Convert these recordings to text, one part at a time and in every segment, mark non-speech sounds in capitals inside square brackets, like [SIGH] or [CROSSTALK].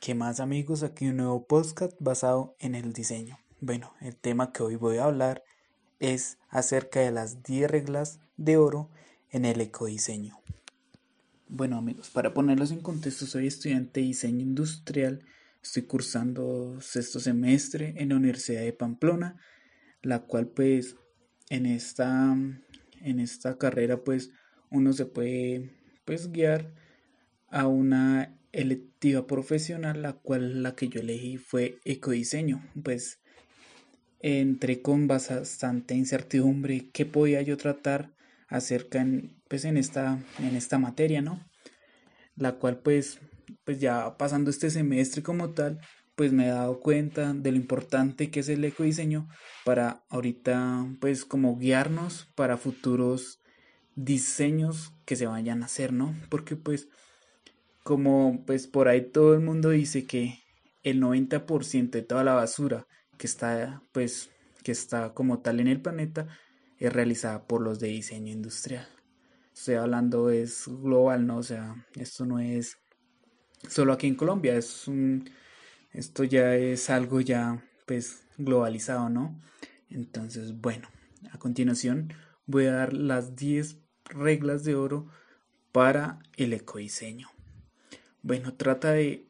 ¿Qué más amigos? Aquí un nuevo podcast basado en el diseño. Bueno, el tema que hoy voy a hablar es acerca de las 10 reglas de oro en el ecodiseño. Bueno amigos, para ponerlos en contexto, soy estudiante de diseño industrial, estoy cursando sexto semestre en la Universidad de Pamplona, la cual pues en esta, en esta carrera pues uno se puede pues guiar a una electiva profesional, la cual la que yo elegí fue ecodiseño. Pues entré con bastante incertidumbre qué podía yo tratar acerca en, pues en esta, en esta materia, ¿no? La cual pues, pues ya pasando este semestre como tal, pues me he dado cuenta de lo importante que es el ecodiseño para ahorita pues como guiarnos para futuros diseños que se vayan a hacer, ¿no? Porque pues como pues por ahí todo el mundo dice que el 90% de toda la basura que está pues que está como tal en el planeta es realizada por los de diseño industrial. Estoy hablando es global, ¿no? O sea, esto no es solo aquí en Colombia, es un esto ya es algo ya pues globalizado, ¿no? Entonces, bueno, a continuación voy a dar las 10 reglas de oro para el ecodiseño. Bueno, trata de,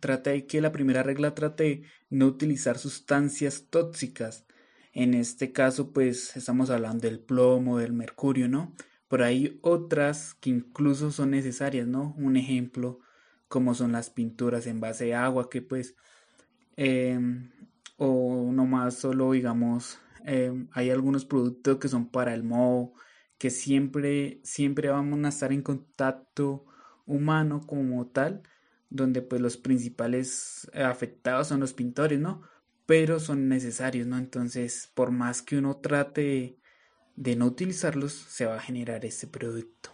trata de que la primera regla trate de no utilizar sustancias tóxicas. En este caso, pues estamos hablando del plomo, del mercurio, ¿no? Pero hay otras que incluso son necesarias, ¿no? Un ejemplo, como son las pinturas en base de agua, que pues, em, o más solo, digamos, em, hay algunos productos que son para el moho, que siempre, siempre vamos a estar en contacto humano como tal, donde pues los principales afectados son los pintores, ¿no? Pero son necesarios, ¿no? Entonces, por más que uno trate de no utilizarlos, se va a generar ese producto.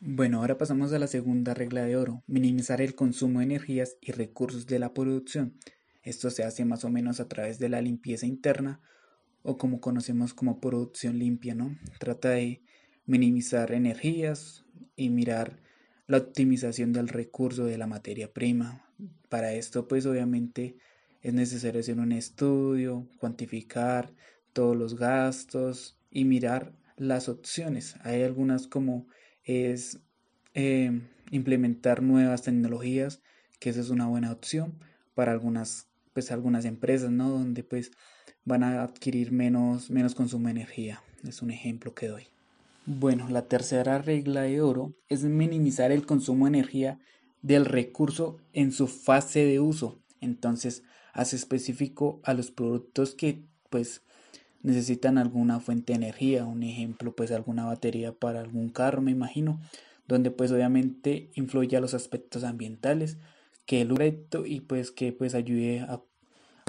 Bueno, ahora pasamos a la segunda regla de oro, minimizar el consumo de energías y recursos de la producción. Esto se hace más o menos a través de la limpieza interna o como conocemos como producción limpia, ¿no? Trata de minimizar energías y mirar la optimización del recurso de la materia prima. Para esto, pues obviamente es necesario hacer un estudio, cuantificar todos los gastos y mirar las opciones. Hay algunas como es eh, implementar nuevas tecnologías, que esa es una buena opción para algunas, pues algunas empresas, ¿no? Donde pues van a adquirir menos, menos consumo de energía. Es un ejemplo que doy. Bueno, la tercera regla de oro es minimizar el consumo de energía del recurso en su fase de uso. Entonces, hace específico a los productos que pues necesitan alguna fuente de energía, un ejemplo pues alguna batería para algún carro, me imagino, donde pues obviamente influye a los aspectos ambientales, que el reto y pues que pues ayude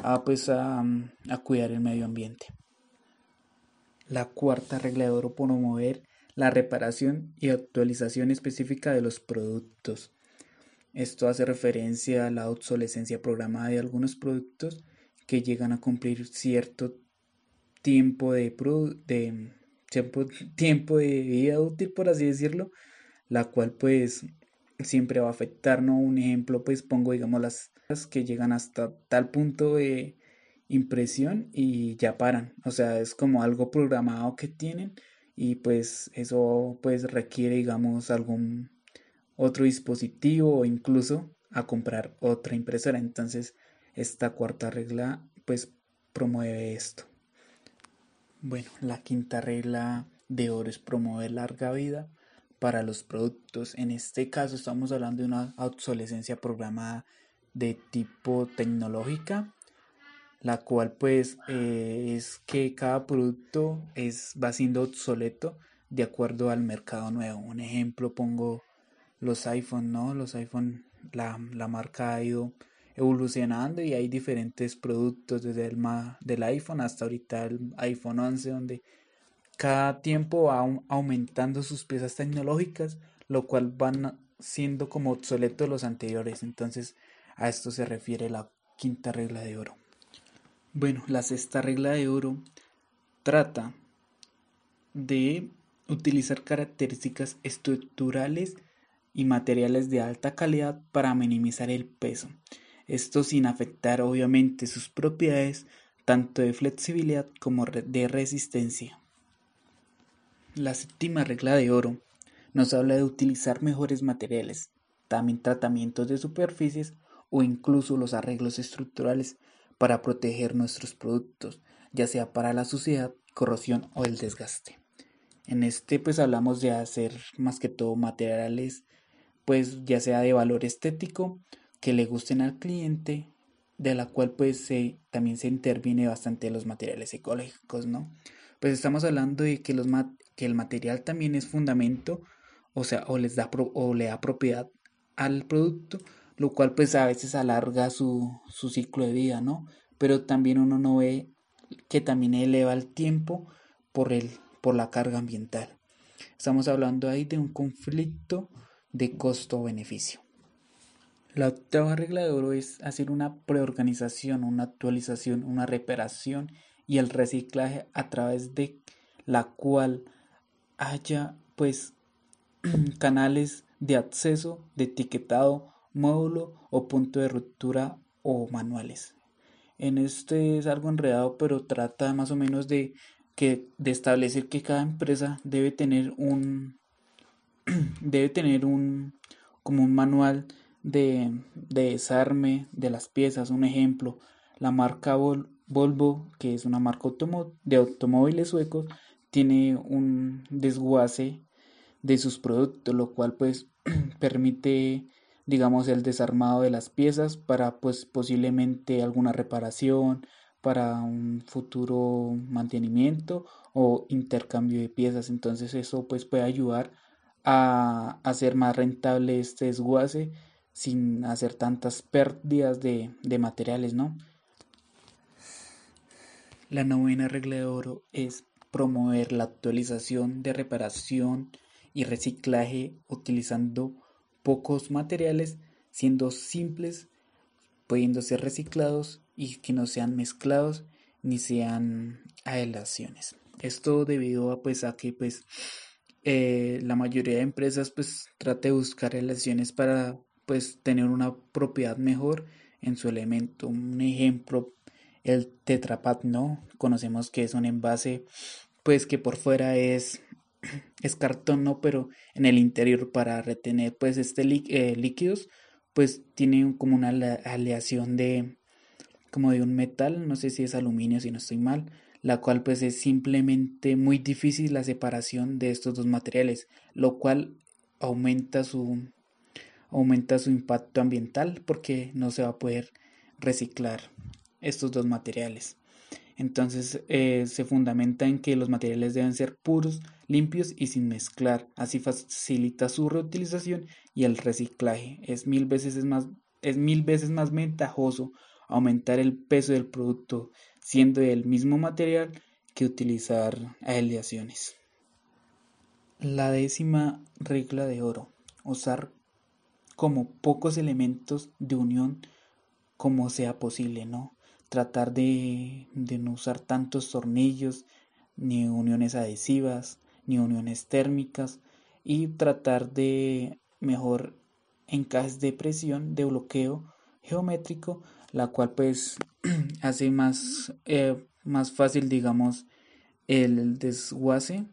a, pues a, cuidar el medio ambiente. La cuarta regla de oro promover la reparación y actualización específica de los productos. Esto hace referencia a la obsolescencia programada de algunos productos que llegan a cumplir cierto tiempo de, de tiempo, [LAUGHS] tiempo de vida útil, por así decirlo, la cual pues siempre va a afectar, ¿no? Un ejemplo, pues pongo, digamos, las que llegan hasta tal punto de impresión y ya paran. O sea, es como algo programado que tienen y pues eso pues requiere digamos algún otro dispositivo o incluso a comprar otra impresora. Entonces esta cuarta regla pues promueve esto. Bueno la quinta regla de oro es promover larga vida para los productos. En este caso estamos hablando de una obsolescencia programada de tipo tecnológica la cual pues eh, es que cada producto es, va siendo obsoleto de acuerdo al mercado nuevo. Un ejemplo pongo los iPhone, ¿no? Los iPhone, la, la marca ha ido evolucionando y hay diferentes productos desde el del iPhone hasta ahorita el iPhone 11 donde cada tiempo va aumentando sus piezas tecnológicas, lo cual van siendo como obsoletos los anteriores. Entonces a esto se refiere la quinta regla de oro. Bueno, la sexta regla de oro trata de utilizar características estructurales y materiales de alta calidad para minimizar el peso. Esto sin afectar obviamente sus propiedades tanto de flexibilidad como de resistencia. La séptima regla de oro nos habla de utilizar mejores materiales, también tratamientos de superficies o incluso los arreglos estructurales para proteger nuestros productos, ya sea para la suciedad, corrosión o el desgaste. En este pues hablamos de hacer más que todo materiales pues ya sea de valor estético que le gusten al cliente, de la cual pues se, también se interviene bastante los materiales ecológicos, ¿no? Pues estamos hablando de que, los que el material también es fundamento, o sea, o les da o le da propiedad al producto, lo cual pues a veces alarga su, su ciclo de vida, ¿no? Pero también uno no ve que también eleva el tiempo por, el, por la carga ambiental. Estamos hablando ahí de un conflicto de costo-beneficio. La octava regla de oro es hacer una preorganización, una actualización, una reparación y el reciclaje a través de la cual haya pues [CLEARS THROAT] canales de acceso, de etiquetado, módulo o punto de ruptura o manuales. En este es algo enredado, pero trata más o menos de que establecer que cada empresa debe tener un [CLEARS THROAT] debe tener un como un manual de, desarme de las piezas. Un ejemplo, la marca Volvo, que es una marca de automóviles suecos, tiene un desguace de sus productos, lo cual pues [CLEARS THROAT] permite digamos el desarmado de las piezas para pues posiblemente alguna reparación, para un futuro mantenimiento o intercambio de piezas. Entonces eso pues puede ayudar a hacer más rentable este desguace sin hacer tantas pérdidas de, de materiales, ¿no? La novena regla de oro es promover la actualización de reparación y reciclaje utilizando pocos materiales, siendo simples, pudiendo ser reciclados y que no sean mezclados ni sean aelaciones. Esto debido a pues a que pues eh, la mayoría de empresas pues trata de buscar relaciones para pues tener una propiedad mejor en su elemento. Un ejemplo, el tetrapat, ¿no? Conocemos que es un envase pues que por fuera es es cartón, ¿no? Pero en el interior para retener pues este eh, líquidos pues tiene como una aleación de como de un metal, no sé si es aluminio si no estoy mal, la cual pues es simplemente muy difícil la separación de estos dos materiales, lo cual aumenta su aumenta su impacto ambiental porque no se va a poder reciclar estos dos materiales. Entonces eh, se fundamenta en que los materiales deben ser puros, limpios y sin mezclar. Así facilita su reutilización y el reciclaje. Es mil veces más, es mil veces más ventajoso aumentar el peso del producto siendo el mismo material que utilizar aleaciones. La décima regla de oro. Usar como pocos elementos de unión como sea posible, ¿no? Tratar de, no usar tantos tornillos, ni uniones adhesivas, ni uniones térmicas y tratar de mejor encajes de presión de bloqueo geométrico la cual pues [CLEARS THROAT] hace más, eh, más fácil digamos el desguace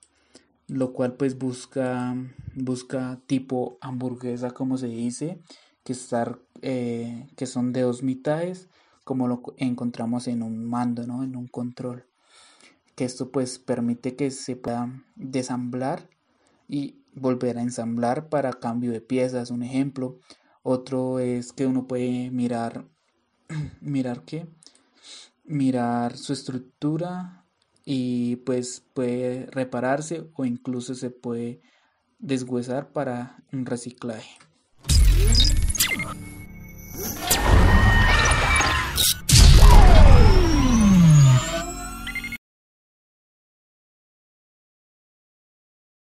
lo cual pues busca busca tipo hamburguesa como se dice que estar eh, que son de dos mitades como lo encontramos en un mando no en un control que esto pues permite que se pueda desamblar y volver a ensamblar para cambio de piezas un ejemplo otro es que uno puede mirar [CLEARS THROAT] mirar qué mirar su estructura y pues puede repararse o incluso se puede deshuesar para un reciclaje.